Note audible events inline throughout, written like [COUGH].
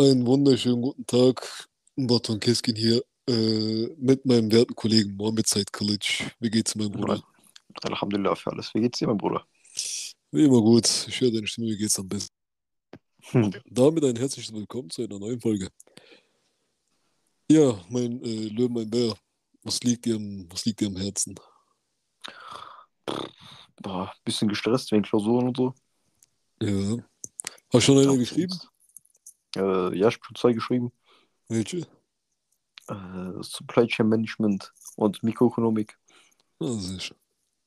Einen wunderschönen guten Tag. Barton Keskin hier äh, mit meinem werten Kollegen Mohammed Said College. Wie geht's, mein Bruder? Alhamdulillah für alles. Wie geht's dir, mein Bruder? Wie immer gut. Ich höre deine Stimme, wie geht's am besten? Hm. Damit ein herzliches Willkommen zu einer neuen Folge. Ja, mein äh, Löwen, mein Bär, was liegt, dir am, was liegt dir am Herzen? Boah, bisschen gestresst wegen Klausuren und so. Ja. Hast du schon eine geschrieben? Äh, ja, ich habe zwei geschrieben. Welche? Äh, Supply Chain Management und Mikroökonomik. Sehr schön.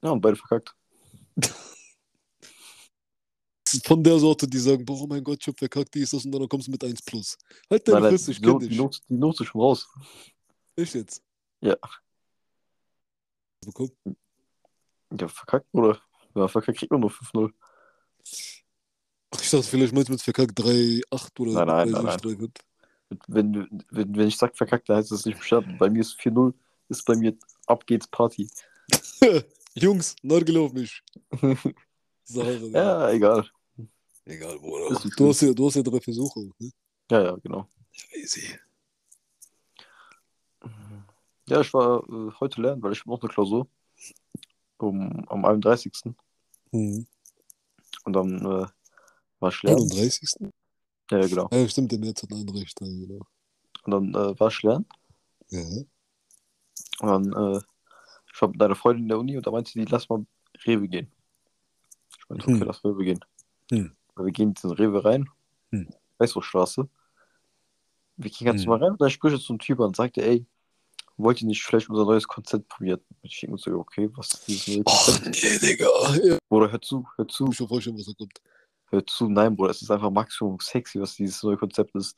Ja, und beide verkackt. [LAUGHS] Von der Sorte, die sagen, boah, oh mein Gott, ich hab verkackt, die ist das und dann kommst du mit 1 plus. Halt deine Fresse, ich die, kenn Not, die, dich. Not, die Not ist schon raus. Echt jetzt? Ja. Bekommen? Ja, verkackt, oder? Ja, verkackt kriegt man nur 5-0. Ich dachte, vielleicht meinst du mit verkackt 3-8 oder Nein, nein, nein, 3-5. Wenn, wenn, wenn ich sag verkackt, dann heißt das nicht bestanden. Bei mir ist 4-0, ist bei mir ab geht's Party. [LAUGHS] Jungs, Nargel auf mich. [LAUGHS] Ja. Ja, egal. Egal, Bruder. Du hast, ja, du hast ja drei Versuche. Ne? Ja, ja, genau. Easy. Ja, ich war äh, heute lernen, weil ich habe noch eine Klausur. Um, am 31. Hm. Und dann äh, war ich lernen. 31. Ja, genau. Ja, stimmt, der März hat einen recht. Ja, genau. Und dann äh, war ich lernen. Ja. Und dann, äh, ich war mit einer Freundin in der Uni und da meinte die, lass mal Rewe gehen. Ich meinte, okay, Hm. lass Rewe gehen. Hm. Wir gehen in den Rewe rein. Hm. Weißwurststraße. Wir gehen ganz Hm. normal rein und da spricht jetzt so ein Typ an und sagte, ey, wollt ihr nicht vielleicht unser neues Konzept probieren? Ich denke mir so, okay, was ist dieses neue Och, Konzept? nee, Digga. Ja, Bruder, hör zu, hör zu, ich mir vorstellen, was da kommt. Hör zu. Nein, Bruder, es ist einfach Maximum sexy, was dieses neue Konzept ist.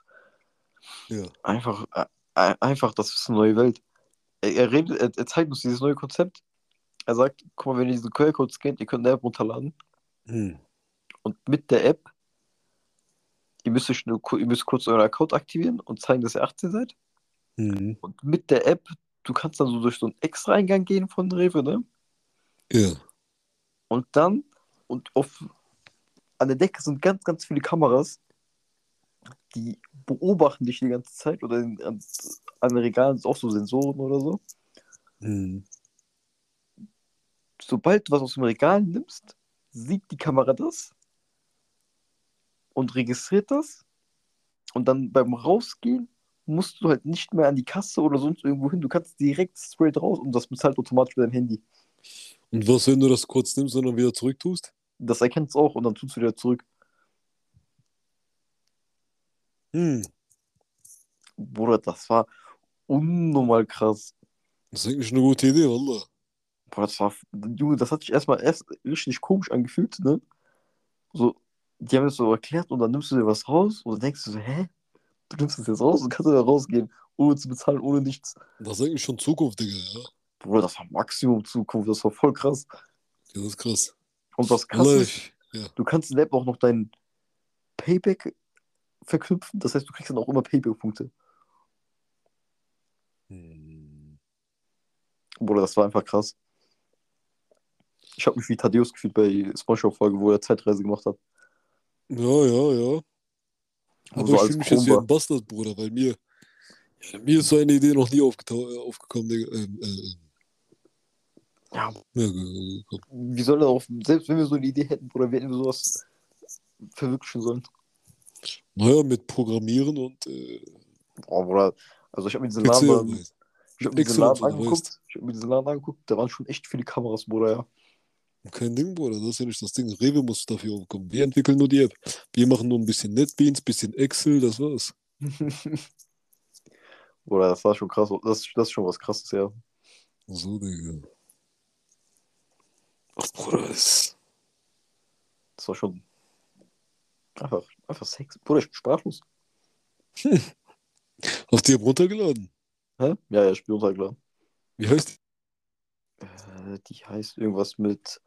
Ja. Einfach, äh, äh, einfach, das ist eine neue Welt. Er, er, redet, er, er zeigt uns dieses neue Konzept. Er sagt, guck mal, wenn ihr diesen QR-Code scannt, ihr könnt eine App runterladen. Hm. Und mit der App, ihr müsst, euch nur, ihr müsst kurz euren Account aktivieren und zeigen, dass ihr 18 seid. Hm. Und mit der App, du kannst dann so durch so einen Extra-Eingang gehen von Rewe, ne? Ja. Und dann, und auf, an der Decke sind ganz, ganz viele Kameras, die beobachten dich die ganze Zeit. Oder in, an, an den Regalen sind auch so Sensoren oder so. Hm. Sobald du was aus dem Regal nimmst, sieht die Kamera das und registriert das. Und dann beim Rausgehen musst du halt nicht mehr an die Kasse oder sonst irgendwo hin. Du kannst direkt straight raus und das bezahlt automatisch mit deinem Handy. Und was, wenn du das kurz nimmst und dann wieder zurück tust? Das erkennt es auch und dann tut es wieder zurück. Hm. Bruder, das war unnormal krass. Das ist eigentlich eine gute Idee, Wallah. Boah, das war, Junge, das hat sich erstmal erst richtig komisch angefühlt, ne? So, die haben es so erklärt und dann nimmst du dir was raus und dann denkst du so, hä? Du nimmst es jetzt raus und kannst wieder rausgehen, ohne zu bezahlen, ohne nichts. Das ist eigentlich schon Zukunft, Digga, ja. Bruder, das war Maximum Zukunft, das war voll krass. Ja, das ist krass. Und was krass Wallah, ist, ich, ja. du kannst in der App auch noch dein Payback verknüpfen, das heißt, du kriegst dann auch immer Payback-Punkte. Hm. Bruder, das war einfach krass. Ich habe mich wie Thaddeus gefühlt bei Spongebob-Folge, wo er Zeitreise gemacht hat. Ja, ja, ja. Aber so ich fühle mich jetzt wie ein Bastard, Bruder, weil mir, ja, mir ist so eine Idee noch nie äh, aufgekommen, Digga. Ähm, äh, Ja, wie soll das auch, selbst wenn wir so eine Idee hätten, Bruder, wie hätten wir sowas verwirklichen sollen? Naja, mit Programmieren und äh, Boah, Bruder, also ich habe mir diesen Laden, hab mir diesen Laden angeguckt, ich habe mir diesen Laden angeguckt, da waren schon echt viele Kameras, Bruder, ja. Kein Ding, Bruder, das ist ja nicht das Ding. Rewe muss dafür aufkommen. Wir entwickeln nur die App. Wir machen nur ein bisschen NetBeans, bisschen Excel, das war's. [LAUGHS] Bruder, das war schon krass, das, das ist schon was krasses, ja. So, Digga. Ach, Bruder, das. Das war schon einfach, einfach Sex. Bruder, ich bin sprachlos. [LAUGHS] Hast du die runtergeladen? Hä? Ja, ja, ich bin runtergeladen. Wie heißt die? Äh, die heißt irgendwas mit,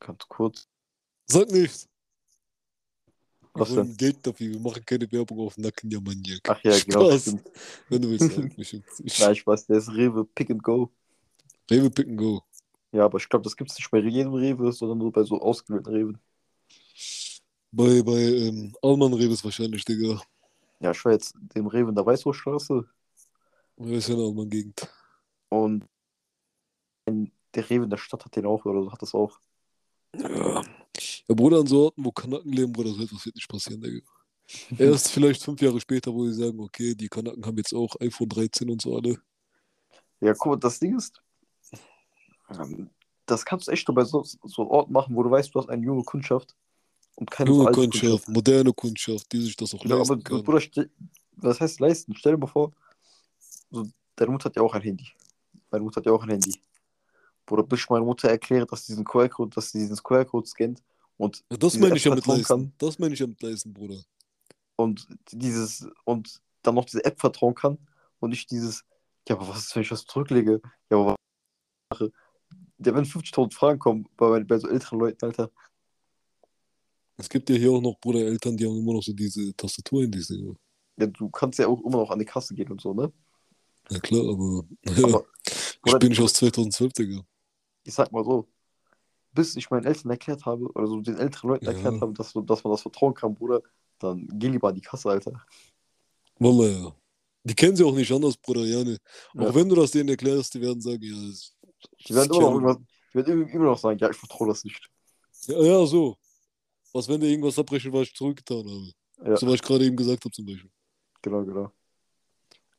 ganz kurz, Sag nichts. Wir Was wollen Geld dafür. Wir machen keine Werbung auf Nacken, ja, Maniak. ach ja, [LAUGHS] genau, Spaß. Wenn du willst, sag [LAUGHS] mich. Ich weiß, der ist Rewe Pick and Go. Rewe Pick and Go. Ja, aber ich glaube, das gibt es nicht bei jedem Rewe, sondern nur bei so ausgewählten Rewe. Bei, bei ähm, Alman Rewe ist wahrscheinlich, Digga. Ja, Ja, ich war jetzt dem Rewe in der Weißhofstraße Das ist ja eine andere Gegend. und der Rewe in der Stadt hat den auch oder so, hat das auch. Ja. Ja, Bruder, an so Orten, wo Kanaken leben, Bruder, so etwas wird nicht passieren, Digga. [LAUGHS] Erst vielleicht fünf Jahre später, wo sie sagen, okay, die Kanaken haben jetzt auch iPhone 13 und so alle. Ja, guck mal, das Ding ist, das kannst du echt nur bei so, so Orten machen, wo du weißt, du hast eine junge Kundschaft und keine Junge alte Kundschaft, moderne Kundschaft, die sich das auch aber leisten kann. Bruder, was heißt leisten? Stell dir mal vor, so, deine Mutter hat ja auch ein Handy. Meine Mutter hat ja auch ein Handy. Bruder, bis ich meiner Mutter erkläre, dass sie diesen QR-Code, dass sie diesen QR-Code scannt und Ja, das meine ich ja mit leisten. kann Das meine ich ja mit leisten, Bruder. und dieses und dann noch diese App vertrauen kann und nicht dieses, ja, aber was ist, wenn ich was zurücklege? Ja, aber was mache? Ja, wenn 50.000 Fragen kommen bei, bei so älteren Leuten, Alter. Es gibt ja hier auch noch, Bruder, Eltern, die haben immer noch so diese Tastatur in diese. Ja, du kannst ja auch immer noch an die Kasse gehen und so, ne? Ja klar, aber, Aber, ich bin nicht aus 2012, Digga. ich sag mal so, bis ich meinen Eltern erklärt habe, oder so den älteren Leuten Ja. erklärt habe, dass, dass man das vertrauen kann, Bruder, dann geh lieber an die Kasse, Alter. Wallah, ja. Die kennen sie auch nicht anders, Bruder, ja, ne. Auch Ja. wenn du das denen erklärst, die werden sagen, ja, das, Die werden immer noch, Kerl- irgendwas, die werden immer- noch sagen, ja, ich vertraue das nicht. ja, ja, so. Was, wenn der irgendwas abbrechen, was ich zurückgetan habe? Ja, So, was ich gerade eben gesagt habe, zum Beispiel. genau, genau.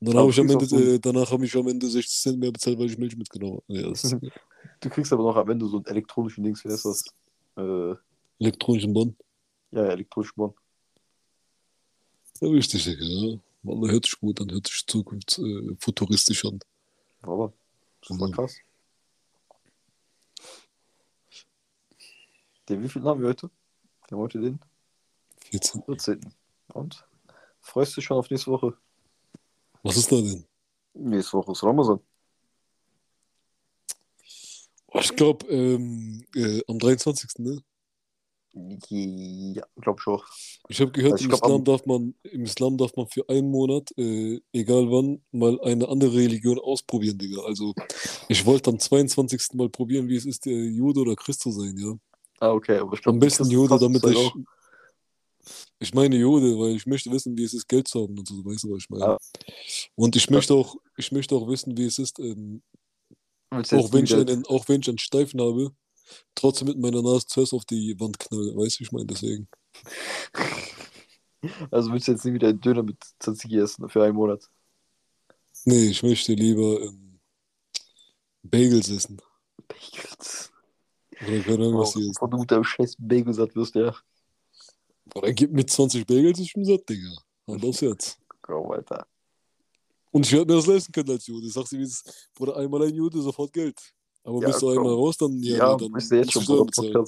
Und dann habe ich am Ende, so- äh, danach habe ich am Ende 60 Cent mehr bezahlt, weil ich Milch mitgenommen habe. Ja, [LAUGHS] Du kriegst aber noch am Ende so einen elektronischen Dings, wie heißt das? Äh, elektronischen Band. ja, ja, elektronischen Bon. Ja, richtig, ja. Wallah, hört sich gut an, hört sich zukunfts äh, futuristisch an. Aber, das ist Mhm. krass. Den wie viel haben wir heute? Wir haben heute den 14. 14. Und? Freust du dich schon auf nächste Woche? Was ist da denn? Nächste Woche ist Ramazan. Oh, ich glaube, ähm, äh, am 23. Ne? Ja, glaub ich auch. Ich habe gehört, Also im, glaub, Islam am- darf man, im Islam darf man für einen Monat, äh, egal wann, mal eine andere Religion ausprobieren, Digga. Also, ich wollte am 22. mal probieren, wie es ist, äh, Jude oder Christ zu sein, ja. Ah, okay, aber ich glaube, Am besten Jude, damit ich. Ich meine Jude, weil ich möchte wissen, wie es ist, Geld zu haben und so, weißt du, was ich meine? Ah. Und ich möchte auch, ich möchte auch wissen, wie es ist, ähm, auch, wenn ich einen, auch wenn ich einen Steifen habe, trotzdem mit meiner Nase zuerst auf die Wand knallen, weißt du, ich meine, deswegen. [LAUGHS] Also willst du jetzt nie wieder einen Döner mit Tzatziki essen für einen Monat? Nee, ich möchte lieber ähm, Bagels essen. Bagels. Oder keine Ahnung, was hier ist. Du mit deinem scheiß Bagel satt wirst, ja. Oder gib mir 20 Bagels, ich bin satt, Digga. Hand aufs Herz. Komm, Alter. Und ich werde mir das leisten können als Jude. Sagst du, wie es Bruder, einmal ein Jude, sofort Geld. Aber Ja, bist du komm. einmal raus, dann, ja, Ja, dann bist du jetzt schon, Bruder. bezahlen.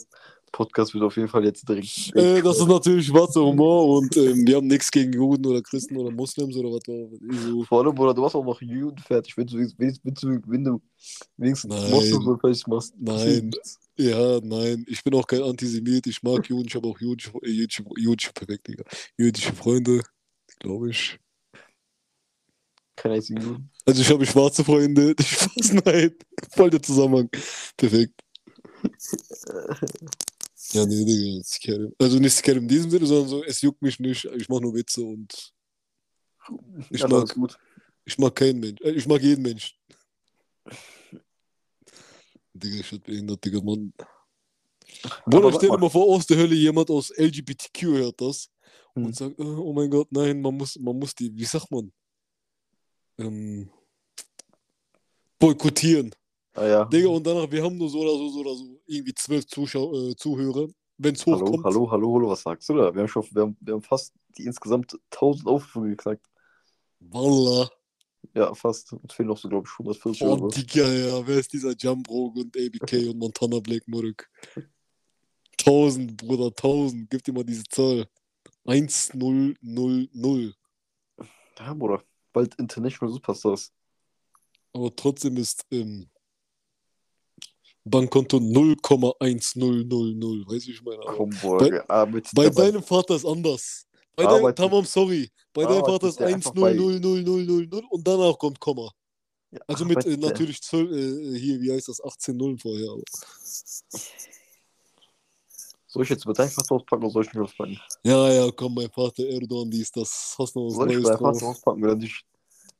Podcast, wird auf jeden Fall jetzt direkt. Äh, das ist natürlich schwarzer Humor und ähm, wir haben nichts gegen Juden oder Christen oder Muslims oder was auch so. Vor allem, Bruder, du hast auch noch Juden fertig, wenn du, wenn, du, wenigstens Nein. Moslem so fertig machst. Nein. Ja, nein, ich bin auch kein Antisemit, ich mag Juden, ich habe auch jüdische, äh, jüdische, jüdische, perfekt, Digga. jüdische Freunde, glaube ich. Kein einzigen Juden. Also ich habe schwarze Freunde, [LAUGHS] Spaß, nein, voll der Zusammenhang, perfekt. [LAUGHS] Ja, nee, Digga, Skerem. Also nicht Skerem in diesem Sinne, sondern so, es juckt mich nicht, ich mache nur Witze und Ich ja, mag- gut. ich mag keinen Mensch, äh, ich mag jeden Mensch. Digga, ich hab behindert, Digga, Mann. Bruder, stell dir mal vor, aus der Hölle jemand aus LGBTQ hört das Hm. und sagt, äh, oh mein Gott, nein, man muss, man muss die, wie sagt man, ähm, boykottieren. Ah, ja. Digga, und danach, wir haben nur so oder so, so oder so, irgendwie zwölf Zuschau äh, Zuhörer, wenn es Hallo, hochkommt. hallo, hallo, hallo, was sagst du da? Wir haben schon, wir haben, wir haben fast die insgesamt 1000 Aufrufe gesagt. Wallah. Ja, fast. Uns fehlen noch so, glaube ich, 140 Oh, oder so. Digga, ja, wer ist dieser Jumbrog und ABK und Montana Black Murk? 1000, Bruder, 1000. Gib dir mal diese Zahl. 1000. Ja, Bruder. Bald International Superstars. Aber trotzdem ist ähm, Bankkonto 0,1000. Weißt du, wie ich meine? Komm, Bruder. Ah, mit bei deinem Vater ist anders. Bei deinem, Tamam, sorry. Bei deinem Vater ist ist der einfach bei- 100000 und danach kommt Komma. Ja, Also mit äh, natürlich 12, äh, hier, wie heißt das, 18 Nullen vorher. Aber. Soll ich jetzt über deinen Vater auspacken oder soll ich nicht auspacken? Ja, ja, komm, mein Vater Erdogan, dies, das. Hast noch was Soll ich Neues über deinen Vater drauf? auspacken oder nicht?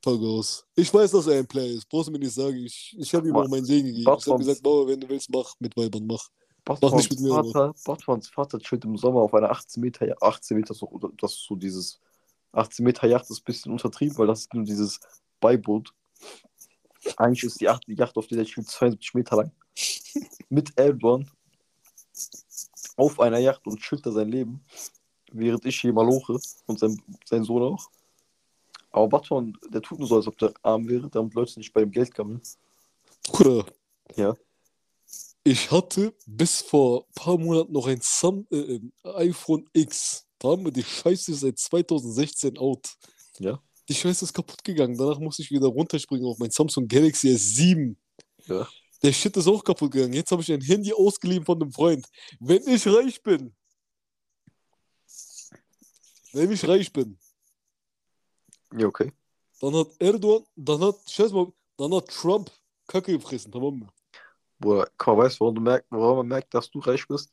Aus. Ich weiß, dass er ein Player ist. Brauchst du mir nicht sagen. Ich, ich habe ihm auch meinen Segen gegeben. Ich Batmans- habe gesagt, Bauer, wenn du willst, mach mit Weibern, mach. Batmans nicht mit mir, Vater, Batmans Vater chillt im Sommer auf einer 18 Meter, Ja- 18 Meter, so, das ist so dieses 18 Meter Yacht ist ein bisschen untertrieben, weil das ist nur dieses Beiboot. Eigentlich ist die Yacht, die Yacht auf der der chillt 72 Meter lang. [LAUGHS] Mit Erdogan auf einer Yacht und chillt da sein Leben, während ich hier maloche und sein, sein Sohn auch. Aber Batman, der tut nur so, als ob der arm wäre, damit Leute nicht bei ihm Geld gammeln. Bruder. Ja. Ich hatte bis vor ein paar Monaten noch ein Sam äh, iPhone X. Da haben wir die Scheiße seit 2016 out. Ja. Die Scheiße ist kaputt gegangen. Danach musste ich wieder runterspringen auf mein Samsung Galaxy S7. Ja. Der Shit ist auch kaputt gegangen. Jetzt habe ich ein Handy ausgeliehen von einem Freund. Wenn ich reich bin, wenn ich reich bin, Ja, okay. dann hat Erdogan, dann hat, scheiß mal, dann hat Trump Kacke gefressen. Tamam. Bruder, guck mal, weißt du, woran, du merkst, woran man merkt, dass du reich bist?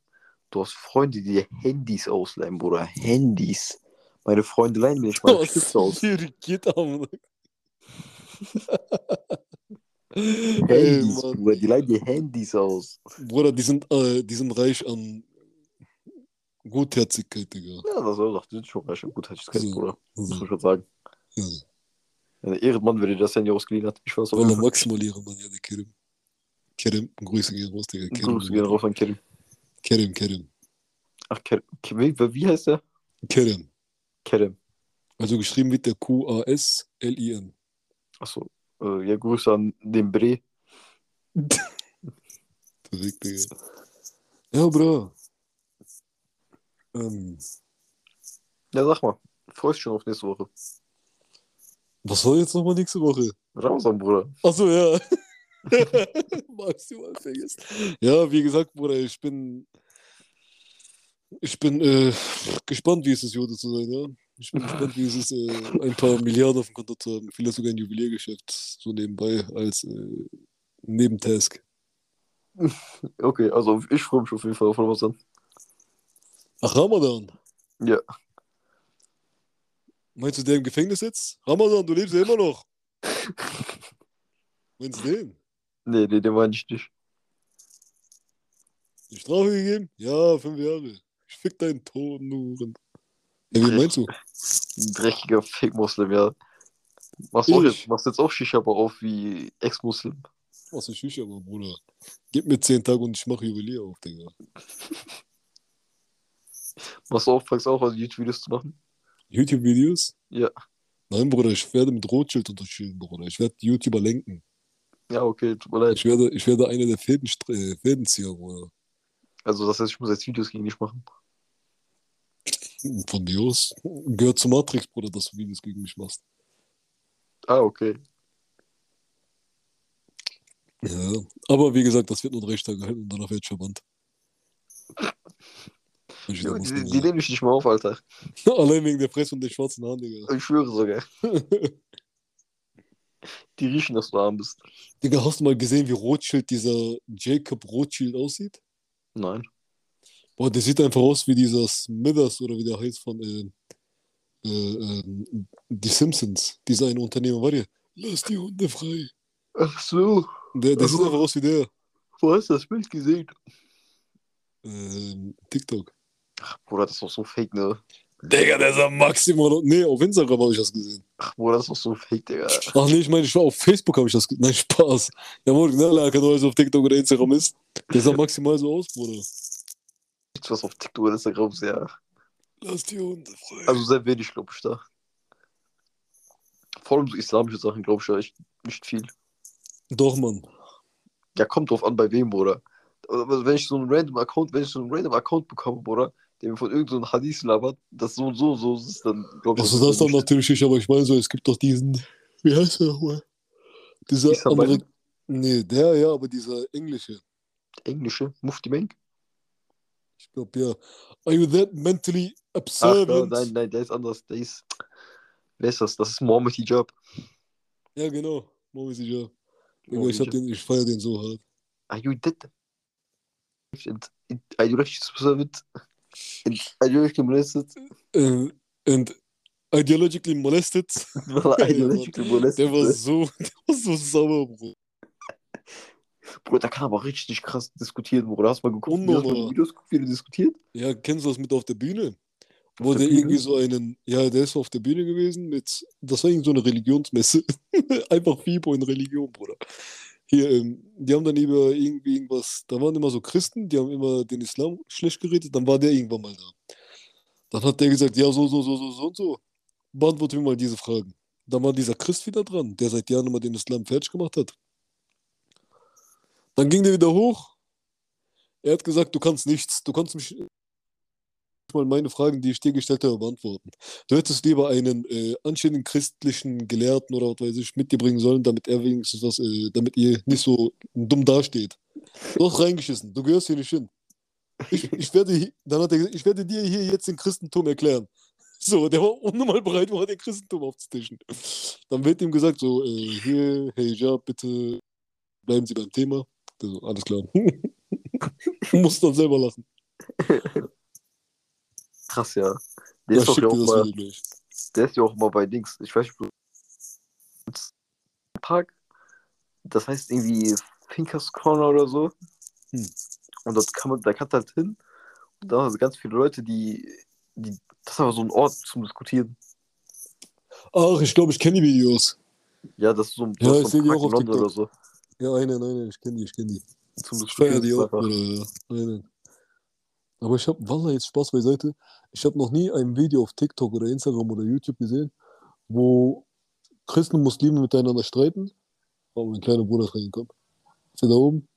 Du hast Freunde, die dir Handys ausleihen, Bruder. Handys. Meine Freunde leihen mir nicht mal [LAUGHS] Chips aus. geht am. [LAUGHS] Ey, Handys, Mann. Bruder. Die leihen dir Handys aus. Bruder, die sind, äh, die sind reich an Gutherzigkeit, Digga. Ja, das soll doch. Die sind schon reich und Gutherzigkeit, So. Bruder. Muss man schon sagen. Ja. Ja, Ehrenmann, wenn dir das Handy ausgeliehen hat. Ich weiß auch nicht. maximal ihre Mann, ja, der Kerim. Kerim, Grüße gehen raus, Digga. Kerim, Grüße gehen raus an Kerim. Kerim, Kerim. Ach, Kerim. Wie, wie heißt der? Kerim. Kerim. Also geschrieben wird der Q-A-S-L-I-N. Achso. Äh, ja, Grüße an den Bre. Direkt, Digga. Ja, Bro. Ähm, Ja, sag mal. Freust du schon auf nächste Woche? Was war jetzt nochmal nächste Woche? Ramazan, Bruder. Achso, ja. [LAUGHS] Maximal vergessen. Ja, wie gesagt, Bruder, ich bin. Ich bin äh, gespannt, wie es ist, Jude zu sein, ja. Ich bin gespannt, wie es ist, äh, ein paar Milliarden auf dem Konto zu haben. Vielleicht sogar ein Juweliergeschäft so nebenbei als äh, Nebentask. [LAUGHS] Okay, also ich freue mich auf jeden Fall auf Ramazan. Ach, Ramadan. Ja. Meinst du, der im Gefängnis sitzt? Ramadan, du lebst ja immer noch. [LAUGHS] Meinst du den? Nee, nee, den meine ich nicht. Die Strafe gegeben? Ja, fünf Jahre. Ich fick deinen Ton, Nuren. Ja, wie meinst du? Ein dreckiger Fake-Muslim, ja. Machst, Ich? jetzt, machst jetzt auch Shisha aber auf wie Ex-Muslim. Was ist Shisha, aber Bruder? Gib mir zehn Tage und ich mache Juwelier auf, Digga. [LAUGHS] Machst du auch, fängst auch an, YouTube-Videos zu machen? YouTube-Videos? Ja. Nein, Bruder, ich werde mit Rothschild unterschieden, Bruder. Ich werde YouTuber lenken. Ja, okay, tut mir leid. Ich werde, ich werde einer der Fäden, äh, Fädenzieher, Bruder. Also, das heißt, ich muss jetzt Videos gegen dich machen. Von mir aus. Gehört zu Matrix, Bruder, dass du Videos gegen mich machst. Ah, okay. Ja. Aber wie gesagt, das wird nur drei Tage halten und danach wird ich verbannt. Wieder die, die nehme ich nicht mal auf, Alter. [LAUGHS] Allein wegen der Fresse und der schwarzen Haaren, Digga. Ich schwöre sogar. [LAUGHS] Die riechen, dass du arm bist. Digga, hast du mal gesehen, wie Rothschild, dieser Jacob Rothschild aussieht? Nein. Boah, der sieht einfach aus wie dieser Smithers oder wie der heißt von äh, äh, äh, die Simpsons. Dieser eine Unternehmer war der. Lass die Hunde frei. Ach so. Der, der sieht Also- einfach aus wie der. Wo hast du das Bild gesehen? Ähm, TikTok. Ach, Bruder, das ist doch so fake, ne? Digga, der sah maximal. Nee, auf Instagram habe ich das gesehen. Ach, Bruder, das ist doch so fake, Digga. Ach nee, ich meine, ich war auf Facebook, habe ich das gesehen. [LAUGHS] Nein, Spaß. Der Original, keine Ahnung, auf TikTok oder Instagram ist. Der sah maximal so aus, Bruder. Nichts, was auf TikTok und Instagram ist, ja. Lass die Hunde frei. Also sehr wenig, glaube ich, da. Vor allem so islamische Sachen, glaube ich, ja echt nicht viel. Doch, Mann. Ja, kommt drauf an, bei wem, Bruder. Aber wenn ich so einen random Account, wenn ich so einen random Account bekomme, Bruder, der mir von irgendeinem so Hadith labert, das so und so, so ist, dann glaube ich. Also das dann nicht. natürlich nicht, aber ich meine so, es gibt doch diesen, wie heißt der nochmal? Dieser andere, nee, der ja, aber dieser englische. Englische, Mufti Menk? Ich glaube ja. Are you that mentally Ach, observant? nein, nein, der ist anders. Der ist. Wer ist das? Das ist Mohammed Hijab. Ja, genau. Mohammed Hijab. Mohammed ich, hab Hijab. den, ich feier den so hart. Are you dead? And ideologically disturbed, and ideologically molested, Äh, and ideologically molested. [LAUGHS] ideologically [LAUGHS] molested. Der war so, [LAUGHS] der war so sauer, Bro. Bruder, der kann aber richtig krass diskutieren, Bruder. Hast du mal geguckt, wie, hast du mal Videos geguckt, wie der diskutiert? Ja, kennst du das mit auf der Bühne? Wo der der irgendwie so einen, ja, der ist auf der Bühne gewesen mit, das war irgendwie so eine Religionsmesse. Einfach FIBO in Religion, Bruder. Hier, ähm, die haben dann über irgendwie irgendwas, da waren immer so Christen, die haben immer den Islam schlecht geredet, dann war der irgendwann mal da. Dann hat der gesagt, ja, so, so, so, so, so und so. Beantworte mir mal diese Fragen. Dann war dieser Christ wieder dran, der seit Jahren immer den Islam fertig gemacht hat. Dann ging der wieder hoch. Er hat gesagt, du kannst nichts, du kannst mich mal meine Fragen, die ich dir gestellt habe, beantworten. Du hättest lieber einen äh, anständigen christlichen Gelehrten oder was weiß ich mit dir bringen sollen, damit er wenigstens was, äh, damit ihr nicht so dumm dasteht. Hast reingeschissen, du gehörst hier nicht hin. Ich, ich, werde, dann hat er gesagt, ich werde dir hier jetzt den Christentum erklären. [LAUGHS] So, der war unnormal bereit, war den Christentum aufzutischen. Dann wird ihm gesagt, so, äh, hier, hey, ja, bitte bleiben Sie beim Thema. So, alles klar. [LAUGHS] Muss dann selber lachen. [LAUGHS] Krass, ja. Der Ja, ist, doch ja auch mal, der ist ja auch mal bei Dings. Ich weiß nicht, Tag. Das heißt irgendwie Thinkers Corner oder so. Hm. Und dort kann man, da kannst du halt hin. Und da sind ganz viele Leute, die, die. Das ist aber so ein Ort zum Diskutieren. Ach, ich glaube, ich kenne die Videos. Ja, das ist so ein, Ja, ich ist so seh ein die Park auch auf London oder TikTok. so. Ja, eine, nein, ich kenne die, ich kenne die. Zum Ich feiere Diskutieren. die auch, oder? Ja, nein, nein. Aber ich habe, Wallah, jetzt Spaß beiseite, ich habe noch nie ein Video auf TikTok oder Instagram oder YouTube gesehen, wo Christen und Muslime miteinander streiten. Oh, mein kleiner Bruder ist reingekommen. Ist der da oben?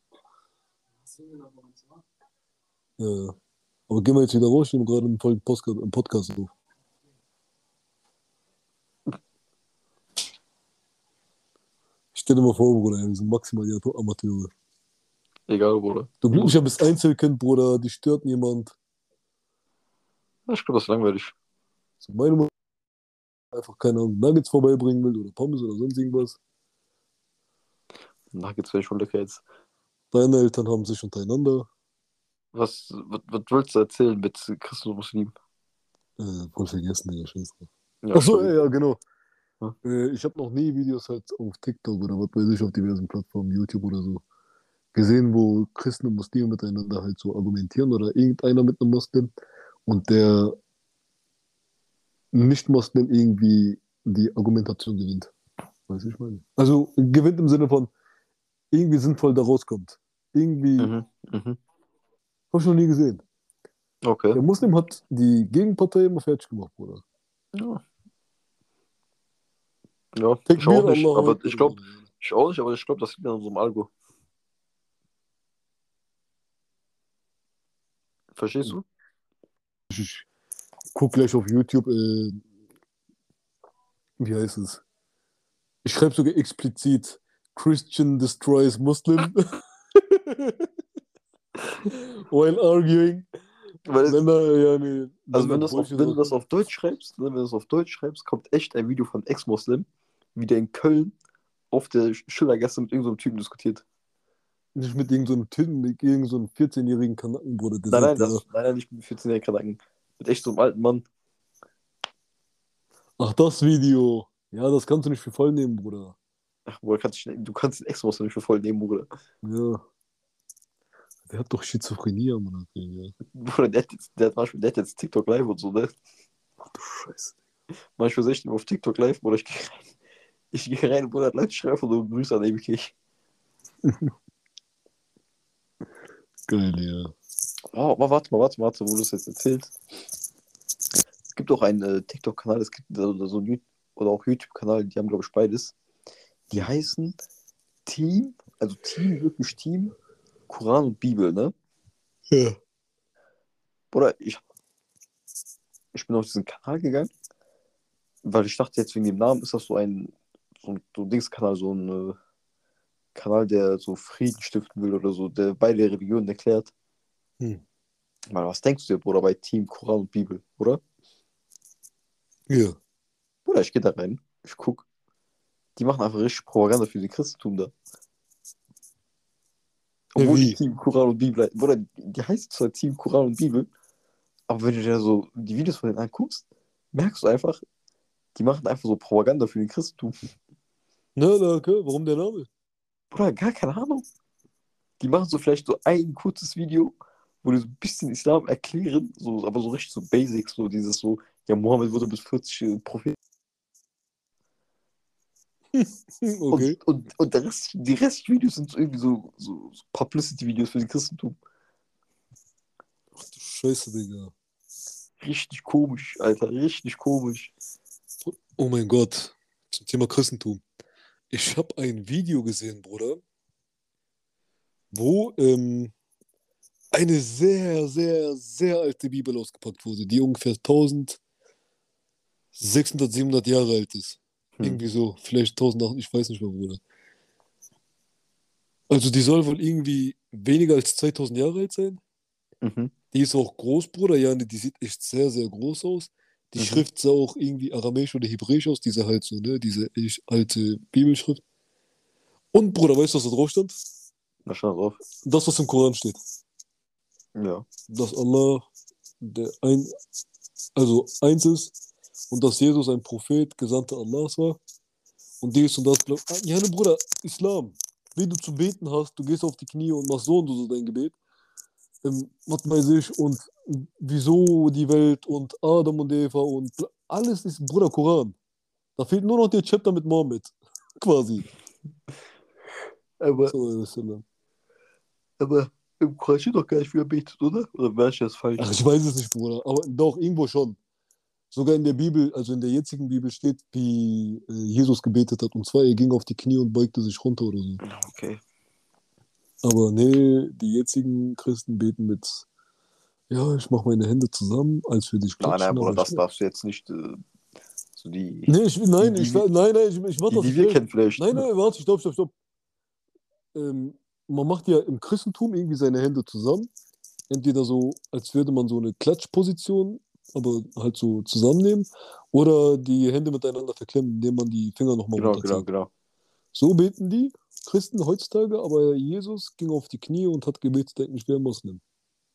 Ja. Aber gehen wir jetzt wieder raus, ich nehme gerade einen vollen Podcast, auf. Stell dir mal vor, Bruder, wir sind maximal Amateure. Egal, Bruder. Du glücklicher bist Einzelkind, Bruder, dich stört niemand. Ja, Ich glaube, das ist langweilig. So meine Mutter einfach, keine Ahnung, Nuggets vorbeibringen will oder Pommes oder sonst irgendwas. Nuggets wäre schon lecker jetzt. Deine Eltern haben sich untereinander. Was, was, was willst du erzählen mit Christen und Muslimen? Äh, voll vergessen, Digga, scheiße. Ja, Achso, ja, ja, genau. Ja. Äh, ich habe noch nie Videos halt auf TikTok oder was weiß ich, auf diversen Plattformen, YouTube oder so, gesehen, wo Christen und Muslime miteinander halt so argumentieren oder irgendeiner mit einem Muslim und der Nicht-Muslim irgendwie die Argumentation gewinnt. Weiß ich meine. Also gewinnt im Sinne von irgendwie sinnvoll da rauskommt. Irgendwie, Mhm, mhm. hab ich noch nie gesehen. Okay. Der Muslim hat die Gegenpartei immer fertig gemacht, Bruder. Ja. Ja, ich auch nicht, aber ich glaube, ich auch nicht, aber ich glaube, das liegt an unserem Algo. Verstehst du? Ich guck gleich auf YouTube, äh, wie heißt es? Ich schreibe sogar explizit Christian destroys Muslim [LAUGHS] while arguing. Weil, Wenn da, ja, nee, also wenn, das auf, wenn du das auf Deutsch schreibst, ne, wenn du das auf Deutsch schreibst, kommt echt ein Video von Ex-Muslim, wie der in Köln auf der Schillergasse mit irgendeinem Typen diskutiert. Nicht mit irgendeinem so Typen, mit irgendeinem so 14-jährigen Kanaken, Bruder. Der Nein, nein, das, nein, nein, nicht mit 14-jährigen Kanaken. Mit echt so einem alten Mann. Ach, das Video. Ja, das kannst du nicht für voll nehmen, Bruder. Ach, Bruder, kannst du, du kannst den Ex-Muslim nicht für voll nehmen, Bruder. Ja. Der hat doch Schizophrenie am Mann. Ja. Bruder, der hat jetzt, der hat manchmal, der hat jetzt TikTok live und so, ne? Ach du Scheiße. Manchmal sehe ich den auf TikTok live, Bruder, ich gehe rein. Ich gehe rein, Bruder, Leute schreiben von so Grüße an Ewigkeit. [LAUGHS] Geil, ja. Oh, warte mal, warte mal, warte, wo du es jetzt erzählst. Es gibt auch einen äh, TikTok-Kanal, es gibt oder so ein YouTube- oder auch YouTube-Kanal, die haben, glaube ich, beides. Die heißen Team, also Team, wirklich Team, Koran und Bibel, ne? Ja. Oder ich, ich bin auf diesen Kanal gegangen, weil ich dachte jetzt wegen dem Namen ist das so ein, so ein, so ein Dingskanal, so ein äh, Kanal, der so Frieden stiften will oder so, der beide Religionen erklärt. Hm. Mal, was denkst du dir, Bruder, bei Team Koran und Bibel, oder? Ja. Bruder, ich gehe da rein, ich guck. Die machen einfach richtig Propaganda für den Christentum da. Obwohl wie? die Team Koran und Bibel, Bruder, die heißt zwar Team Koran und Bibel, aber wenn du dir so die Videos von denen anguckst, merkst du einfach, die machen einfach so Propaganda für den Christentum. Na, na, okay. Warum der Name? Bruder, gar keine Ahnung. Die machen so vielleicht so ein kurzes Video, wo die so ein bisschen Islam erklären, so, aber so richtig so Basics, so dieses so, ja, Mohammed wurde bis 40 Prophet. [LAUGHS] Okay. Und, und, und der Rest, die Restvideos sind so irgendwie so, so, so Publicity-Videos für den Christentum. Ach du Scheiße, Digga. Richtig komisch, Alter, richtig komisch. Oh mein Gott. Zum Thema Christentum. Ich habe ein Video gesehen, Bruder, wo ähm, eine sehr, sehr, sehr alte Bibel ausgepackt wurde, die ungefähr 1600, 700 Jahre alt ist. Hm. Irgendwie so, vielleicht 1800, ich weiß nicht mehr, Bruder. Also die soll wohl irgendwie weniger als 2000 Jahre alt sein. Mhm. Die ist auch groß, Bruder. Ja, die sieht echt sehr, sehr groß aus. Die Mhm. Schrift sah auch irgendwie aramäisch oder hebräisch aus, diese halt so, ne? Diese alte Bibelschrift. Und, Bruder, weißt du, was da drauf stand? Na, schau drauf. Das, was im Koran steht. Ja. Dass Allah der ein, also eins ist und dass Jesus ein Prophet, Gesandter Allahs war. Und dies und das. Ah, Ja, ne, Bruder, Islam. Wie du zu beten hast, du gehst auf die Knie und machst so und so dein Gebet. Ähm, was weiß ich, und wieso die Welt und Adam und Eva und alles ist Bruder Koran. Da fehlt nur noch der Chapter mit Mohammed. [LAUGHS] Quasi. Aber, So, aber im Koran steht doch gar nicht, wie er betet, oder? Oder wäre ich das falsch? Ach, ich weiß es nicht, Bruder. Aber doch, irgendwo schon. Sogar in der Bibel, also in der jetzigen Bibel steht, wie äh, Jesus gebetet hat. Und zwar, er ging auf die Knie und beugte sich runter oder so. Okay. Aber nee, die jetzigen Christen beten mit, ja, ich mache meine Hände zusammen, als würde ich Nein, klatschen. nein, Bruder, aber das ich, darfst du jetzt nicht äh, so die, Nee, ich, nein, Die- ich, die- nein, nein, ich, ich die, das die nicht. wir kennen vielleicht. Nein, nein, warte, stopp, stopp, stopp. Ähm, man macht ja im Christentum irgendwie seine Hände zusammen. Entweder so, als würde man so eine Klatschposition, aber halt so zusammennehmen. Oder die Hände miteinander verklemmen, indem man die Finger nochmal Genau, genau, runterzieht. genau. So beten die Christen heutzutage, aber Jesus ging auf die Knie und hat gebetet, eigentlich wäre Muslim.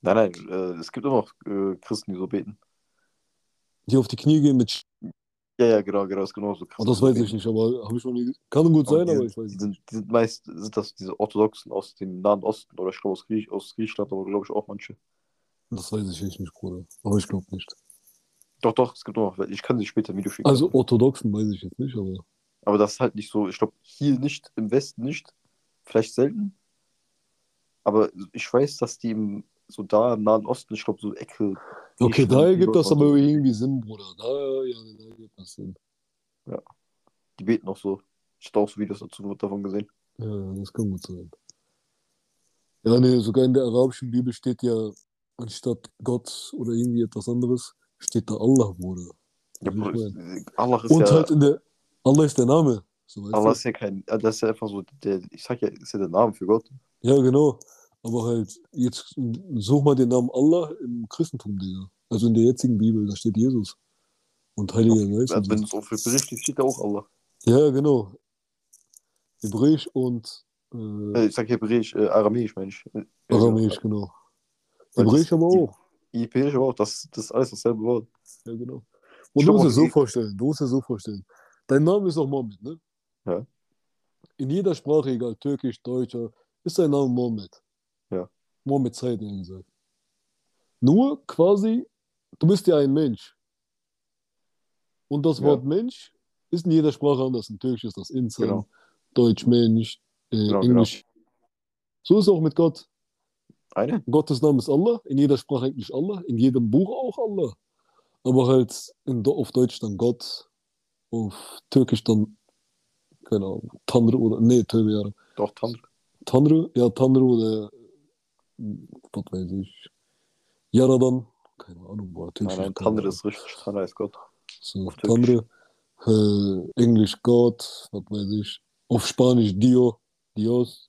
Nein, nein, äh, es gibt immer noch äh, Christen, die so beten. Die auf die Knie gehen mit Sch Ja, ja, genau, genau, das ist genauso oh, Christen. Das weiß ich nicht, aber habe ich noch nie. Kann gut sein, die, aber ich weiß die, nicht. sind, die sind meist sind das diese Orthodoxen aus dem Nahen Osten oder ich glaube aus, Griech, aus Griechenland, aber glaube ich auch manche. Das weiß ich echt nicht, Bruder. Aber ich glaube nicht. Doch, doch, es gibt noch. Ich kann sie später ein Video schicken. Also Orthodoxen weiß ich jetzt nicht, aber. Aber das ist halt nicht so. Ich glaube, hier nicht, im Westen nicht. Vielleicht selten. Aber ich weiß, dass die im, so da im Nahen Osten, ich glaube, so Ecke. Okay, da ergibt das aber irgendwie Sinn, Bruder. Da, ja, da ergibt das Sinn. Die beten auch so. Ich habe auch so Videos dazu, davon gesehen. Ja, das kann gut sein. Ja, nee, sogar in der arabischen Bibel steht ja, anstatt Gott oder irgendwie etwas anderes, steht da Allah, Bruder. Ja, Ja, Bruder. Allah ist Und ja. halt in der, Allah ist der Name. So, Allah ist ja kein. äh, Das ist ja einfach so, der, ich sag ja, ist ja der Name für Gott. Ja, genau. Aber halt, jetzt such mal den Namen Allah im Christentum, Digga. Also in der jetzigen Bibel, da steht Jesus. Und Heiliger Geist. Also, wenn es auf Hebräisch steht, steht da auch Allah. Ja, genau. Hebräisch und äh, Äh, ich sag Hebräisch, äh, Aramäisch, meine ich. Äh, Aramäisch, genau. Hebräisch aber auch. Hebräisch aber auch, das, das ist alles dasselbe Wort. Ja, genau. Und du musst es so vorstellen, du musst es so vorstellen. Dein Name ist auch Mohammed, ne? Ja. In jeder Sprache, egal, Türkisch, Deutscher, ist dein Name Mohammed. Ja. Mohammed eher gesagt. Nur quasi, du bist ja ein Mensch. Und das Ja. Wort Mensch ist in jeder Sprache anders. In Türkisch ist das Insan, Genau. Deutsch Mensch, äh, Genau, Englisch. So ist es auch mit Gott. Eine? Gottes Name ist Allah, in jeder Sprache eigentlich Allah, in jedem Buch auch Allah. Aber halt in, auf Deutsch dann Gott, auf Türkisch dann, keine Ahnung, Tanrı oder, nee, Tövbe yarabbim. Doch, Tanrı. Tanrı, ja, Tanrı oder, was weiß ich, Yaradan, keine Ahnung, boah, Türkisch. Nein, nein, keine Tanrı Ahnung. ist richtig. Tanrı ist Gott. So, auf Türkisch. Tanrı, äh, Englisch Gott, was weiß ich, auf Spanisch Dio, Dios,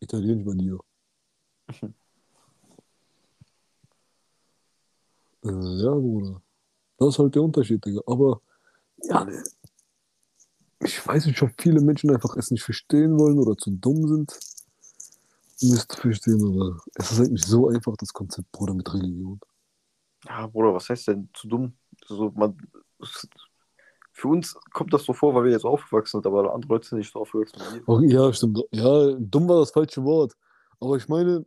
Italienisch mal Dio. Äh, ja, Bruder. Das ist halt der Unterschied, Digga. Aber, ja, ich weiß nicht, ob viele Menschen einfach es nicht verstehen wollen oder zu dumm sind, um es zu verstehen, aber es ist eigentlich so einfach, das Konzept, Bruder, mit Religion. Ja, Bruder, was heißt denn zu dumm? So, man, für uns kommt das so vor, weil wir jetzt aufgewachsen sind, aber andere Leute sind nicht so aufgewachsen ja, stimmt. Ja, dumm war das falsche Wort. Aber ich meine,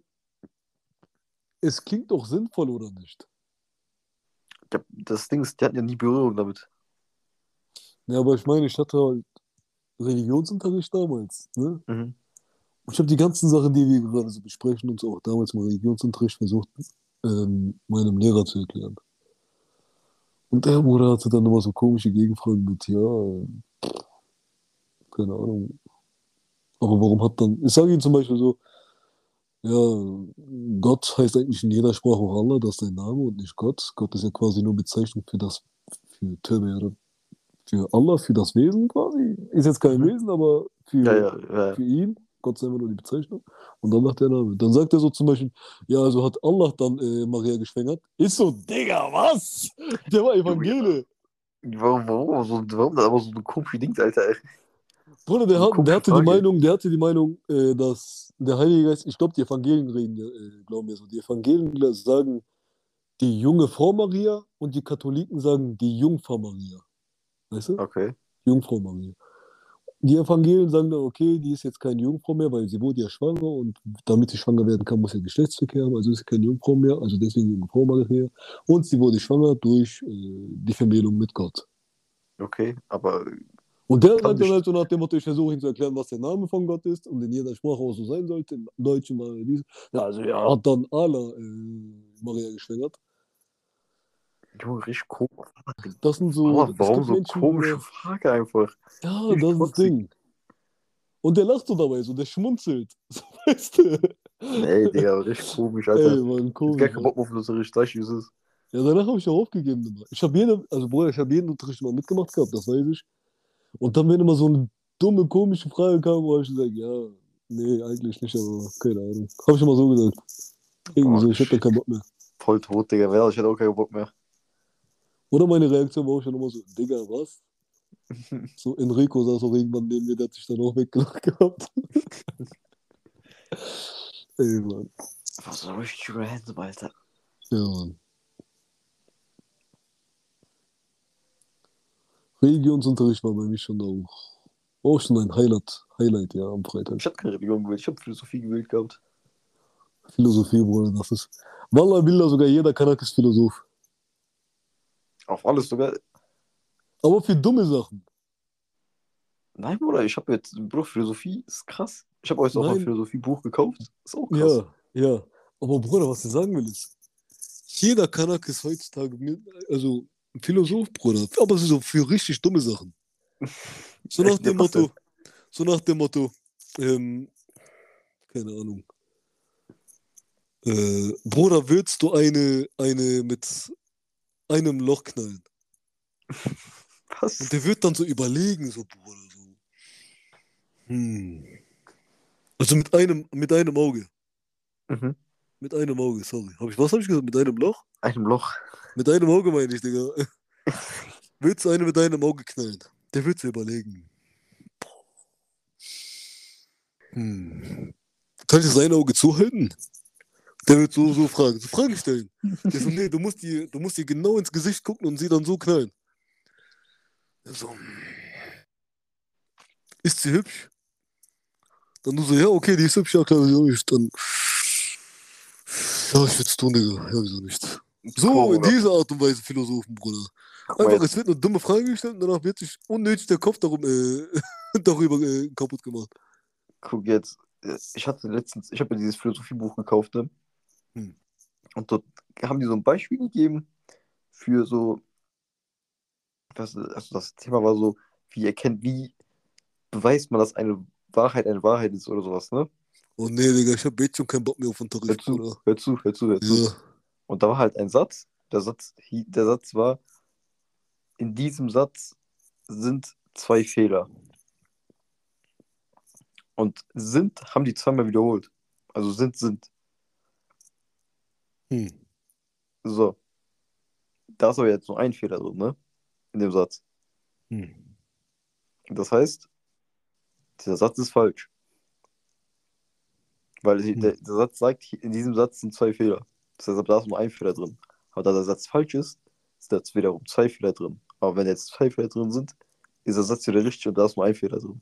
es klingt doch sinnvoll, oder nicht? Das Ding ist, die hatten ja nie Berührung damit. Ja, aber ich meine, ich hatte halt Religionsunterricht damals, ne? Mhm. Und ich habe die ganzen Sachen, die wir gerade so besprechen, uns auch damals im Religionsunterricht versucht, ähm, meinem Lehrer zu erklären. Und der Bruder hatte dann immer so komische Gegenfragen mit, ja, äh, keine Ahnung. Aber warum hat dann, ich sage ihm zum Beispiel so, ja, Gott heißt eigentlich in jeder Sprache auch Allah, das ist sein Name und nicht Gott. Gott ist ja quasi nur Bezeichnung für das, für Töbe, für Allah, für das Wesen quasi. Ist jetzt kein Mhm. Wesen, aber für, Ja, ja, ja. für ihn. Gott ist einfach nur die Bezeichnung. Und dann macht der Name. Dann sagt er so zum Beispiel, ja, also hat Allah dann äh, Maria geschwängert. Ist so, Digga, was? Der war Evangele. Warum, warum, so, warum das aber so ein komisches Ding, Alter? Bruder, der, hat, der hatte die. Meinung, der hatte die Meinung, äh, dass der Heilige Geist, ich glaube, die Evangelien reden, äh, glauben mir so, die Evangelien sagen die junge Frau Maria und die Katholiken sagen die Jungfrau Maria. Weißt du? Okay. Jungfrau Maria. Die Evangelien sagen dann, okay, die ist jetzt keine Jungfrau mehr, weil sie wurde ja schwanger und damit sie schwanger werden kann, muss sie Geschlechtsverkehr haben, also ist sie keine Jungfrau mehr, also deswegen Jungfrau Maria. Und sie wurde schwanger durch äh, die Vermählung mit Gott. Okay, aber Und der sagt dann halt so nach dem Motto, ich versuche ihm zu erklären, was der Name von Gott ist und in jeder Sprache auch so sein sollte, im Deutschen mal dies. Ja, also er hat dann Allah äh, Maria geschwängert. Junge, richtig komisch. Das sind so. Es warum so Menschen, komische die- Frage einfach? Ja, richtig das ist das. Ding. Und der lacht so dabei, so der schmunzelt. [LAUGHS] So, weißt du? Ey, Digga, richtig komisch, Ey, Alter. Mann, Ich komisch. hab gar keinen Bock auf das ich, wie es ist. Ja, danach habe ich auch aufgegeben. Ich habe jeden, also Bruder, ich habe jeden Unterricht mal mitgemacht gehabt, das weiß ich. Und dann, wenn immer so eine dumme, komische Frage kam, habe ich gesagt, ja, nee, eigentlich nicht, aber keine Ahnung. Habe ich immer so gesagt. Irgendwie so, ich habe da keinen Bock mehr. Voll tot, Digga. Wer, ich hätte auch keinen Bock mehr. Oder meine Reaktion war auch schon immer so, Digga, was? [LAUGHS] So, Enrico saß auch irgendwann neben mir, der hat sich dann auch weggelacht gehabt. [LAUGHS] Ey, Mann. Was so richtig random, Alter. Ja, Mann. Religionsunterricht war bei mir schon auch, auch schon ein Highlight, Highlight, ja, am Freitag. Ich hatte keine Religion gewählt, ich habe Philosophie gewählt gehabt. Philosophie, Bruder, das ist. Wallah, Billah, sogar jeder Kanak ist Philosoph. Auf alles sogar. Aber für dumme Sachen. Nein, Bruder, ich habe jetzt, Bro, Philosophie ist krass. Ich habe euch auch ein. Philosophiebuch gekauft. Ist auch krass. Ja, ja. Aber Bruder, was ich sagen will ist, jeder Kanak ist heutzutage, also ein Philosoph, Bruder. Aber so für richtig dumme Sachen. [LAUGHS] So nach dem Motto, so nach dem Motto, ähm, keine Ahnung. Äh, Bruder, willst du eine, eine mit einem Loch knallen? [LAUGHS] Was? Und der wird dann so überlegen, so, Bruder, so. Hm. Also mit einem, mit einem Auge. Mhm. Mit einem Auge, sorry. Hab ich, was habe ich gesagt? Mit einem Loch? Einem Loch. Mit einem Auge meine ich, Digga. [LAUGHS] Willst du eine mit einem Auge knallen? Der wird sich überlegen. Hm. Kann ich sein Auge zuhalten? Der wird so, so fragen, so Fragen stellen. Der so, nee, du musst, die, du musst dir genau ins Gesicht gucken und sie dann so knallen. Der so, hm. ist sie hübsch? Dann du so, ja, okay, die ist hübsch, ja klar, wieso nicht? Dann, ja, ich will's tun, Digga. Ja, wieso nicht? So, in Bruder. dieser Art und Weise Philosophen, Bruder. Einfach, es wird eine dumme Frage gestellt und danach wird sich unnötig der Kopf darum, äh, [LAUGHS] darüber äh, kaputt gemacht. Guck jetzt. äh, Ich hatte letztens, ich habe mir dieses Philosophiebuch gekauft, ne? Hm. Und dort haben die so ein Beispiel gegeben für so, das, also das Thema war so, wie erkennt, wie beweist man, dass eine Wahrheit eine Wahrheit ist oder sowas, ne? Oh nee, Digga, ich hab jetzt schon keinen Bock mehr auf Hör Unterricht, zu, Bruder. hör zu, hör zu, hör zu. Ja. Und da war halt ein Satz, der Satz, der Satz war, in diesem Satz sind zwei Fehler. Und sind haben die zweimal wiederholt. Also sind, sind. Hm. So. Da ist aber jetzt nur ein Fehler drin, ne? In dem Satz. Hm. Das heißt, dieser Satz ist falsch. Weil Hm. der, der Satz sagt, in diesem Satz sind zwei Fehler. Das heißt, da ist nur ein Fehler drin. Aber da der Satz falsch ist, ist da wiederum zwei Fehler drin. Aber wenn jetzt zwei Fehler drin sind, ist der Satz wieder richtig und da ist nur ein Fehler drin.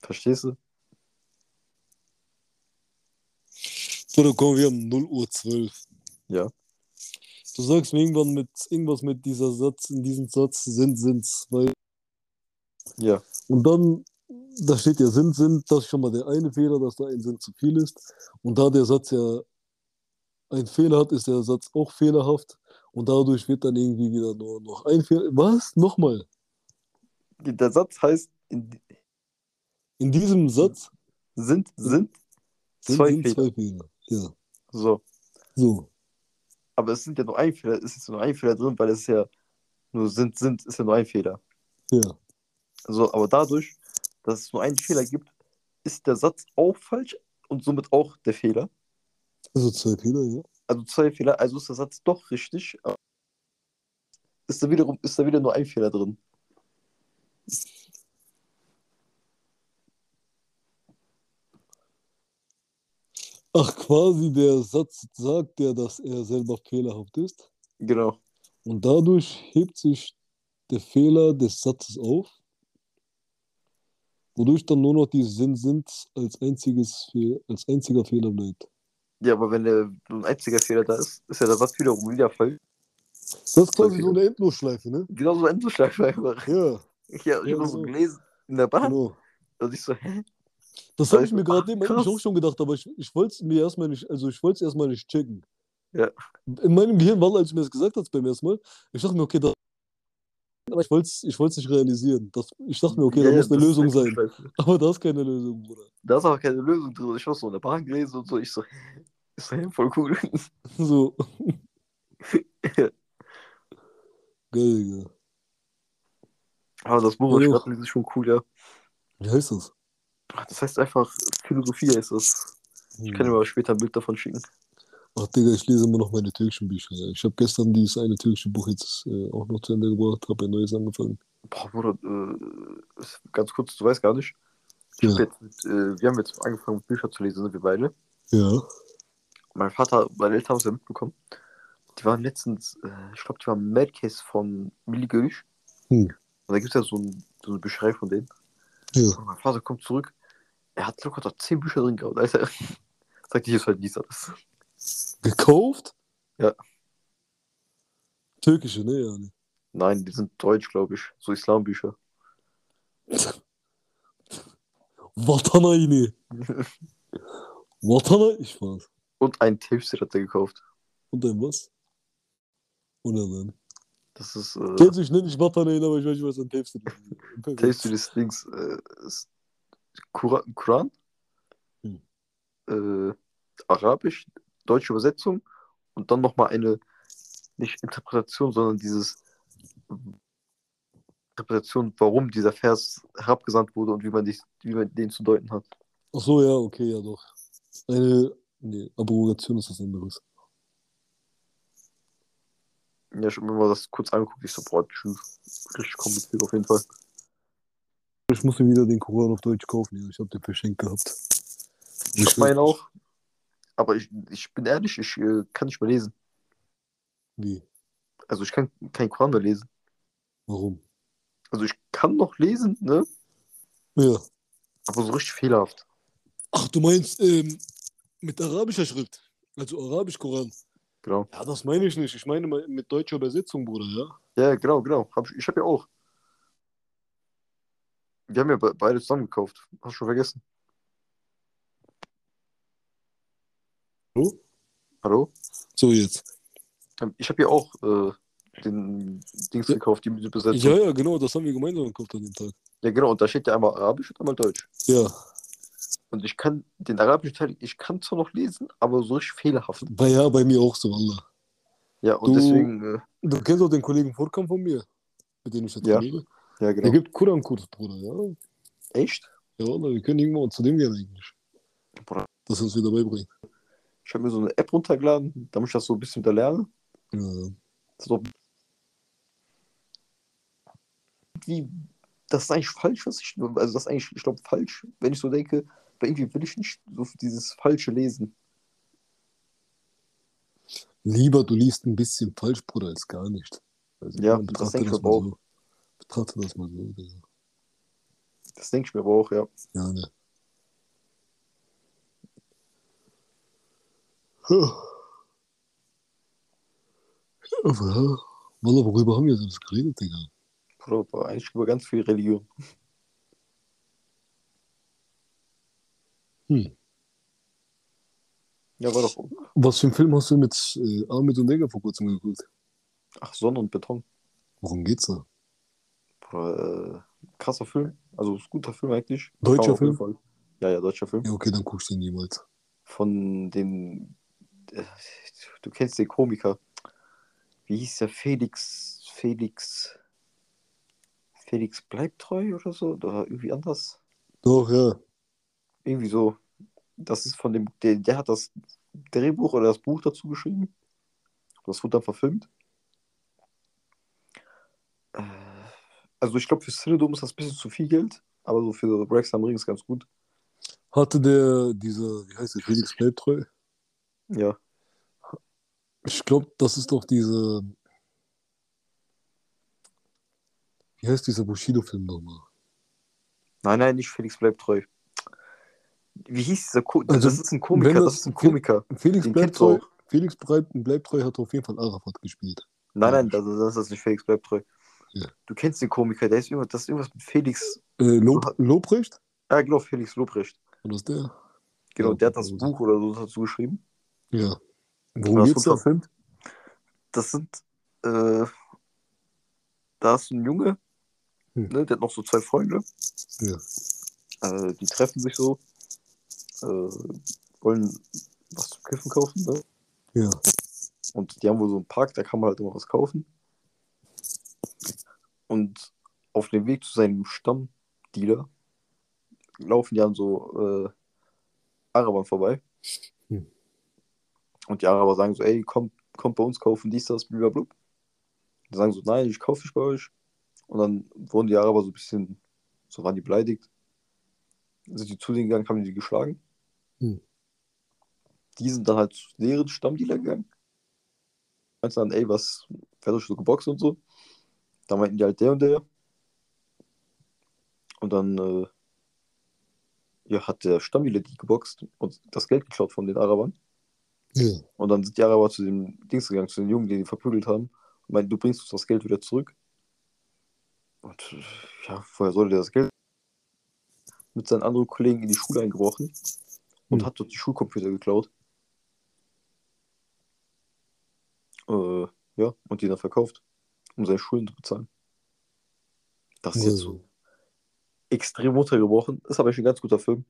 Verstehst du? Bruder, komm, wir haben 0 Uhr 12. Ja. Du sagst mir irgendwann mit irgendwas mit dieser Satz, in diesem Satz sind, sind zwei. Ja. Und dann, da steht ja sind, sind, das ist schon mal der eine Fehler, dass da ein Sinn zu viel ist. Und da der Satz ja einen Fehler hat, ist der Satz auch fehlerhaft. Und dadurch wird dann irgendwie wieder nur noch ein Fehler. Was? Nochmal. Der Satz heißt, in, In diesem Satz sind, sind sind, zwei sind Fehler. zwei Fehler. Ja. So. So. Aber es sind ja nur ein Fehler, es ist nur ein Fehler drin, weil es ja nur sind, sind, ist ja nur ein Fehler. Ja. So, aber dadurch, dass es nur einen Fehler gibt, ist der Satz auch falsch und somit auch der Fehler. Also zwei Fehler, ja. Also zwei Fehler, also ist der Satz doch richtig. aber Ist da wiederum, ist da wieder nur ein Fehler drin. Ach, quasi der Satz sagt ja, dass er selber fehlerhaft ist. Genau. Und dadurch hebt sich der Fehler des Satzes auf, wodurch dann nur noch die Sinn sind als, einziges Fehl, als einziger Fehler bleibt. Ja, aber wenn der, nur ein einziger Fehler da ist, ist ja der Satz wiederum wieder falsch. Das ist quasi so eine Endlosschleife, ne? Genauso ein Endlosschleife einfach. Ja, Ja, ich Ja, habe das so genau. gelesen in der Bahn. genau. Und ich so, hä? Das habe ich Weißt mir gerade eben eigentlich auch schon gedacht, aber ich, ich wollte es mir erstmal nicht, also ich wollte es erstmal nicht checken. Ja. In meinem Gehirn war, als du mir das gesagt hast beim ersten Mal, ich dachte mir, okay, das, aber ich wollte es ich wollt's nicht realisieren. Das, ich dachte mir, okay, Ja, da muss eine Lösung sein. Endlosschleife. [LAUGHS] Aber da ist keine Lösung, Bruder. Da ist aber keine Lösung drin. Ich habe so in der Bahn gelesen und so. Ich so? Ist ja voll cool. [LAUGHS] So. [LAUGHS] Geil, Digga. Aber das Buch, Ja, ich das ist schon cool, ja. Wie heißt das? Das heißt einfach, Philosophie heißt das. Ich kann dir mal später ein Bild davon schicken. Ach, Digga, ich lese immer noch meine türkischen Bücher. Ja. Ich habe gestern dieses eine türkische Buch jetzt äh, auch noch zu Ende gebracht, habe ein neues angefangen. Boah, Bruder, äh, ist- ganz kurz, du weißt gar nicht. Ich hab Ja. jetzt äh, wir haben jetzt angefangen, Bücher zu lesen, sind wir beide. Ja. Mein Vater, meine Eltern haben es ja mitbekommen. Die waren letztens, äh, ich glaube, die waren Mad Case von Milli Görisch. Hm. Und da gibt es ja so, ein, so eine Bücherei von denen. Ja. Und mein Vater kommt zurück. Er hat locker da zehn Bücher drin gehabt. Alter. [LAUGHS] Sagt ich, ist halt dies alles. Gekauft? Ja. Türkische, ne? Ja, ne. Nein, die sind deutsch, glaube ich. So Islambücher. Vatanayni. Vatanay. [LAUGHS] Ich war's. Und ein Tafsir hat er gekauft. Und dann was? Und dann. Das ist, äh, Kennst du, ich nenne nicht Vatanay, aber ich weiß nicht, was ein Tapes ist. [LAUGHS] Tafsir ist Dings, äh, ist Koran, Koran Hm. äh, Arabisch, deutsche Übersetzung und dann nochmal eine, nicht Interpretation, sondern dieses Interpretation, warum dieser Vers herabgesandt wurde und wie man, dich, wie man den zu deuten hat. Ach so, ja, okay, ja doch. Eine, nee, Abrogation ist was anderes. Ja, ich habe mir mal das kurz angeguckt. Ich so, boah. Richtig kompliziert auf jeden Fall. Ich muss mir wieder den Koran auf Deutsch kaufen, ja. Ich habe den verschenkt gehabt. Ich hab meinen auch. Aber ich, ich bin ehrlich, ich äh, kann nicht mehr lesen. Wie? Also ich kann kein Koran mehr lesen. Warum? Also ich kann noch lesen, ne? Ja. Aber so richtig fehlerhaft. Ach, du meinst ähm, mit arabischer Schrift? Also arabisch-Koran? Genau. Ja, das meine ich nicht. Ich meine mal mit deutscher Übersetzung, Bruder, ja? Ja, genau, genau. Hab ich ich habe ja auch. Wir haben ja be beide zusammen gekauft. Hast du schon vergessen? Hallo? Hallo? So, jetzt. Ähm, Ich habe ja auch äh, den Dings gekauft, die Übersetzung. Ja, ja, genau, das haben wir gemeinsam gekauft an dem Tag. Ja, genau. Und da steht ja einmal Arabisch und einmal Deutsch. Ja. Und ich kann den arabischen Teil, ich kann zwar noch lesen, aber so richtig fehlerhaft. Bei, ja, bei mir auch so, Allah. Ja, und Du- deswegen, äh, Du kennst auch den Kollegen Vorkamp von mir, mit dem ich jetzt Ja. rede. ja, Der genau. gibt Koran-Kurs, Bruder, ja. Echt? Ja, Allah, wir können irgendwann zu dem gehen eigentlich. Bruder. Dass er uns wieder beibringt. Ich habe mir so eine App runtergeladen, damit ich das so ein bisschen wieder lerne. Ja. So, irgendwie, das ist eigentlich falsch, was ich, also das ist eigentlich, ich glaube, falsch, wenn ich so denke, aber irgendwie will ich nicht so dieses Falsche lesen. Lieber du liest ein bisschen falsch, Bruder, als gar nicht. Also, Ja, das denke ich das aber mal auch. so. Betrachte das mal so, Digga. Das denke ich mir aber auch, ja. Ja, ne. Huh. Aber ja, Wallah, worüber haben wir sonst geredet, Digga? Aber eigentlich über ganz viel Religion. Hm. Ja, war doch. Was für einen Film hast du mit äh, Ahmed und Digga vor kurzem geguckt? Ach, Sonne und Beton. Worum geht's da? Bruder, äh, krasser Film. Also, ist ein guter Film eigentlich. Deutscher Film? Ja, ja, deutscher Film. Ja, okay, dann guckst du ihn niemals. Von dem. Du kennst den Komiker. Wie hieß der? Felix. Felix. Felix bleibt treu oder so? Oder irgendwie anders? Doch, ja. Irgendwie so. Das ist von dem. Der, der hat das Drehbuch oder das Buch dazu geschrieben. Das wurde dann verfilmt. Äh, Also, ich glaube, für Cinedom ist das ein bisschen zu viel Geld. Aber so für Rex am Ring ist ganz gut. Hatte der, dieser, wie heißt der, Felix Bleibtreu? Ja. Ich glaube, das ist doch diese. Wie heißt dieser Bushido-Film nochmal? Nein, nein, nicht Felix bleibt treu. Wie hieß dieser Ko Also, Das ist ein Komiker, das, das- ist ein Komiker. Felix Den Bleibtreu. kennst Felix Breit- Bleibtreu hat auf jeden Fall Arafat gespielt. Nein, nein, das, das ist nicht Felix bleibt treu. Ja. Du kennst den Komiker, der ist irgendwas, das ist irgendwas mit Felix. Äh, Lob, Lobrecht? Ah, genau, Felix Lobrecht. War das der? Genau, Ja, der hat das Buch oder so dazu geschrieben. Ja. Worum das geht's da? verfilmt. Das sind, äh, da ist ein Junge, Hm. ne, der hat noch so zwei Freunde. Ja. Äh, die treffen sich so, äh, wollen was zum Kiffen kaufen, ne? Ja. Und die haben wohl so einen Park, da kann man halt immer was kaufen. Und auf dem Weg zu seinem Stammdealer laufen die an so äh, Arabern vorbei. Und die Araber sagen so, ey, kommt, kommt bei uns kaufen, dies, das, blablabla. Die sagen so, nein, ich kaufe nicht bei euch. Und dann wurden die Araber so ein bisschen, so waren die beleidigt. Sind die zu denen gegangen, haben die geschlagen. Hm. Die sind dann halt zu deren Stammdealer gegangen. Meinten dann, ey, was, wer hat euch so geboxt und so? Da meinten die halt der und der. Und dann äh, ja, hat der Stammdealer die geboxt und das Geld geklaut von den Arabern. Ja. Und dann sind die Araber zu dem Dings gegangen, zu den Jungen, die die verprügelt haben. Und meinten, du bringst uns das Geld wieder zurück. Und ja, vorher sollte der das Geld mit seinen anderen Kollegen in die Schule eingebrochen und Hm. hat dort die Schulcomputer geklaut. Äh, ja, und die dann verkauft, um seine Schulden zu bezahlen. Das ist jetzt so extrem runtergebrochen. Ist aber echt ein ganz guter Film.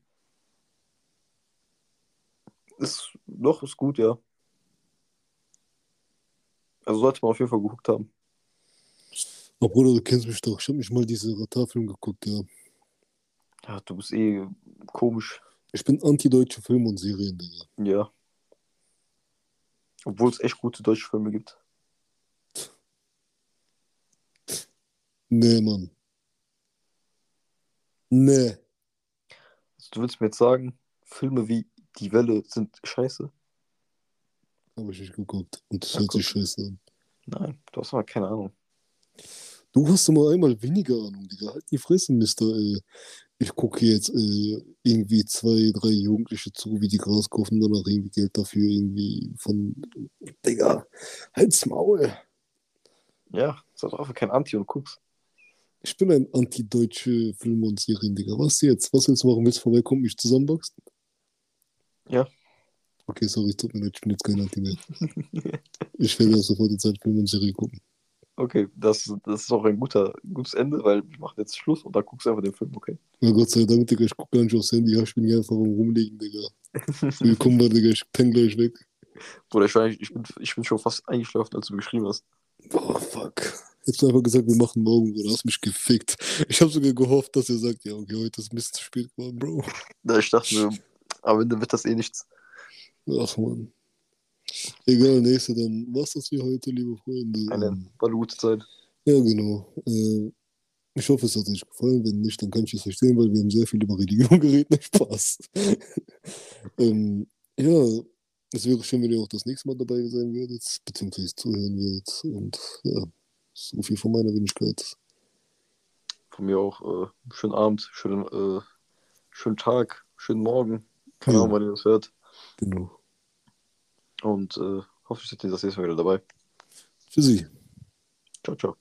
Ist noch ist gut, ja. Also sollte man auf jeden Fall geguckt haben. Aber Bruder, du kennst mich doch. Ich habe nicht mal diese Ratar-Film geguckt, ja. Ja, du bist eh komisch. Ich bin anti-deutsche Filme und Serien, Digga. Ja. Obwohl es echt gute deutsche Filme gibt. Nee, Mann. Nee. Also, du willst mir jetzt sagen, Filme wie Die Welle sind scheiße? Habe ich nicht geguckt. Und das Ja, hört sich guck. scheiße an. Nein, du hast aber keine Ahnung. Du hast immer einmal weniger Ahnung, Digga. Halt die Fresse, Mister. Äh, ich gucke jetzt äh, irgendwie zwei, drei Jugendliche zu, wie die Gras kaufen und danach irgendwie Geld dafür irgendwie von. Digga, halt's Maul. Ja, sei doch einfach kein Anti und guckst. Ich bin ein anti-deutsche Film- und Serien, Digga. Was jetzt? Was du machen? Willst du vorbeikommen, mich zusammenboxen? Ja. Okay, sorry, tut mir leid, ich bin jetzt kein Anti mehr. ich werde erst sofort jetzt halt Film und Serie gucken. Okay, das, das ist auch ein guter, gutes Ende, weil ich mache jetzt Schluss und dann guckst du einfach den Film, okay? Na Gott sei Dank, Digga, ich gucke gar nicht aufs Handy. Ja, ich bin hier einfach Rumliegen, Digga. Willkommen, Digga, ich penne gleich weg. Bruder, ich, ich, bin, ich bin schon fast eingeschlafen, als du geschrieben hast. Boah, fuck. Du einfach gesagt, wir machen morgen, Bruder. Hast mich gefickt. Ich habe sogar gehofft, dass er sagt, ja, okay, heute ist Mist zu spät geworden, Bro. Ja, ich dachte mir, am Ende wird das eh nichts. Ach, Mann. Egal, nächste, dann war's das für heute, liebe Freunde. Eine, Ähm, war eine gute Zeit. ja, genau. Äh, Ich hoffe, es hat euch gefallen. Wenn nicht, dann kann ich es verstehen, weil wir haben sehr viel über Religion [LAUGHS] geredet. Spaß. [LAUGHS] ähm, ja, es wäre schön, wenn ihr auch das nächste Mal dabei sein würdet, beziehungsweise zuhören würdet. Und ja, so viel von meiner Wenigkeit. Von mir auch äh, schönen Abend, schönen, äh, schönen Tag, schönen Morgen. Keine. Ahnung, wann ihr das hört. Genau. Und äh, hoffe, ich seid ihr das nächste Mal wieder dabei. Sie. Ciao, ciao.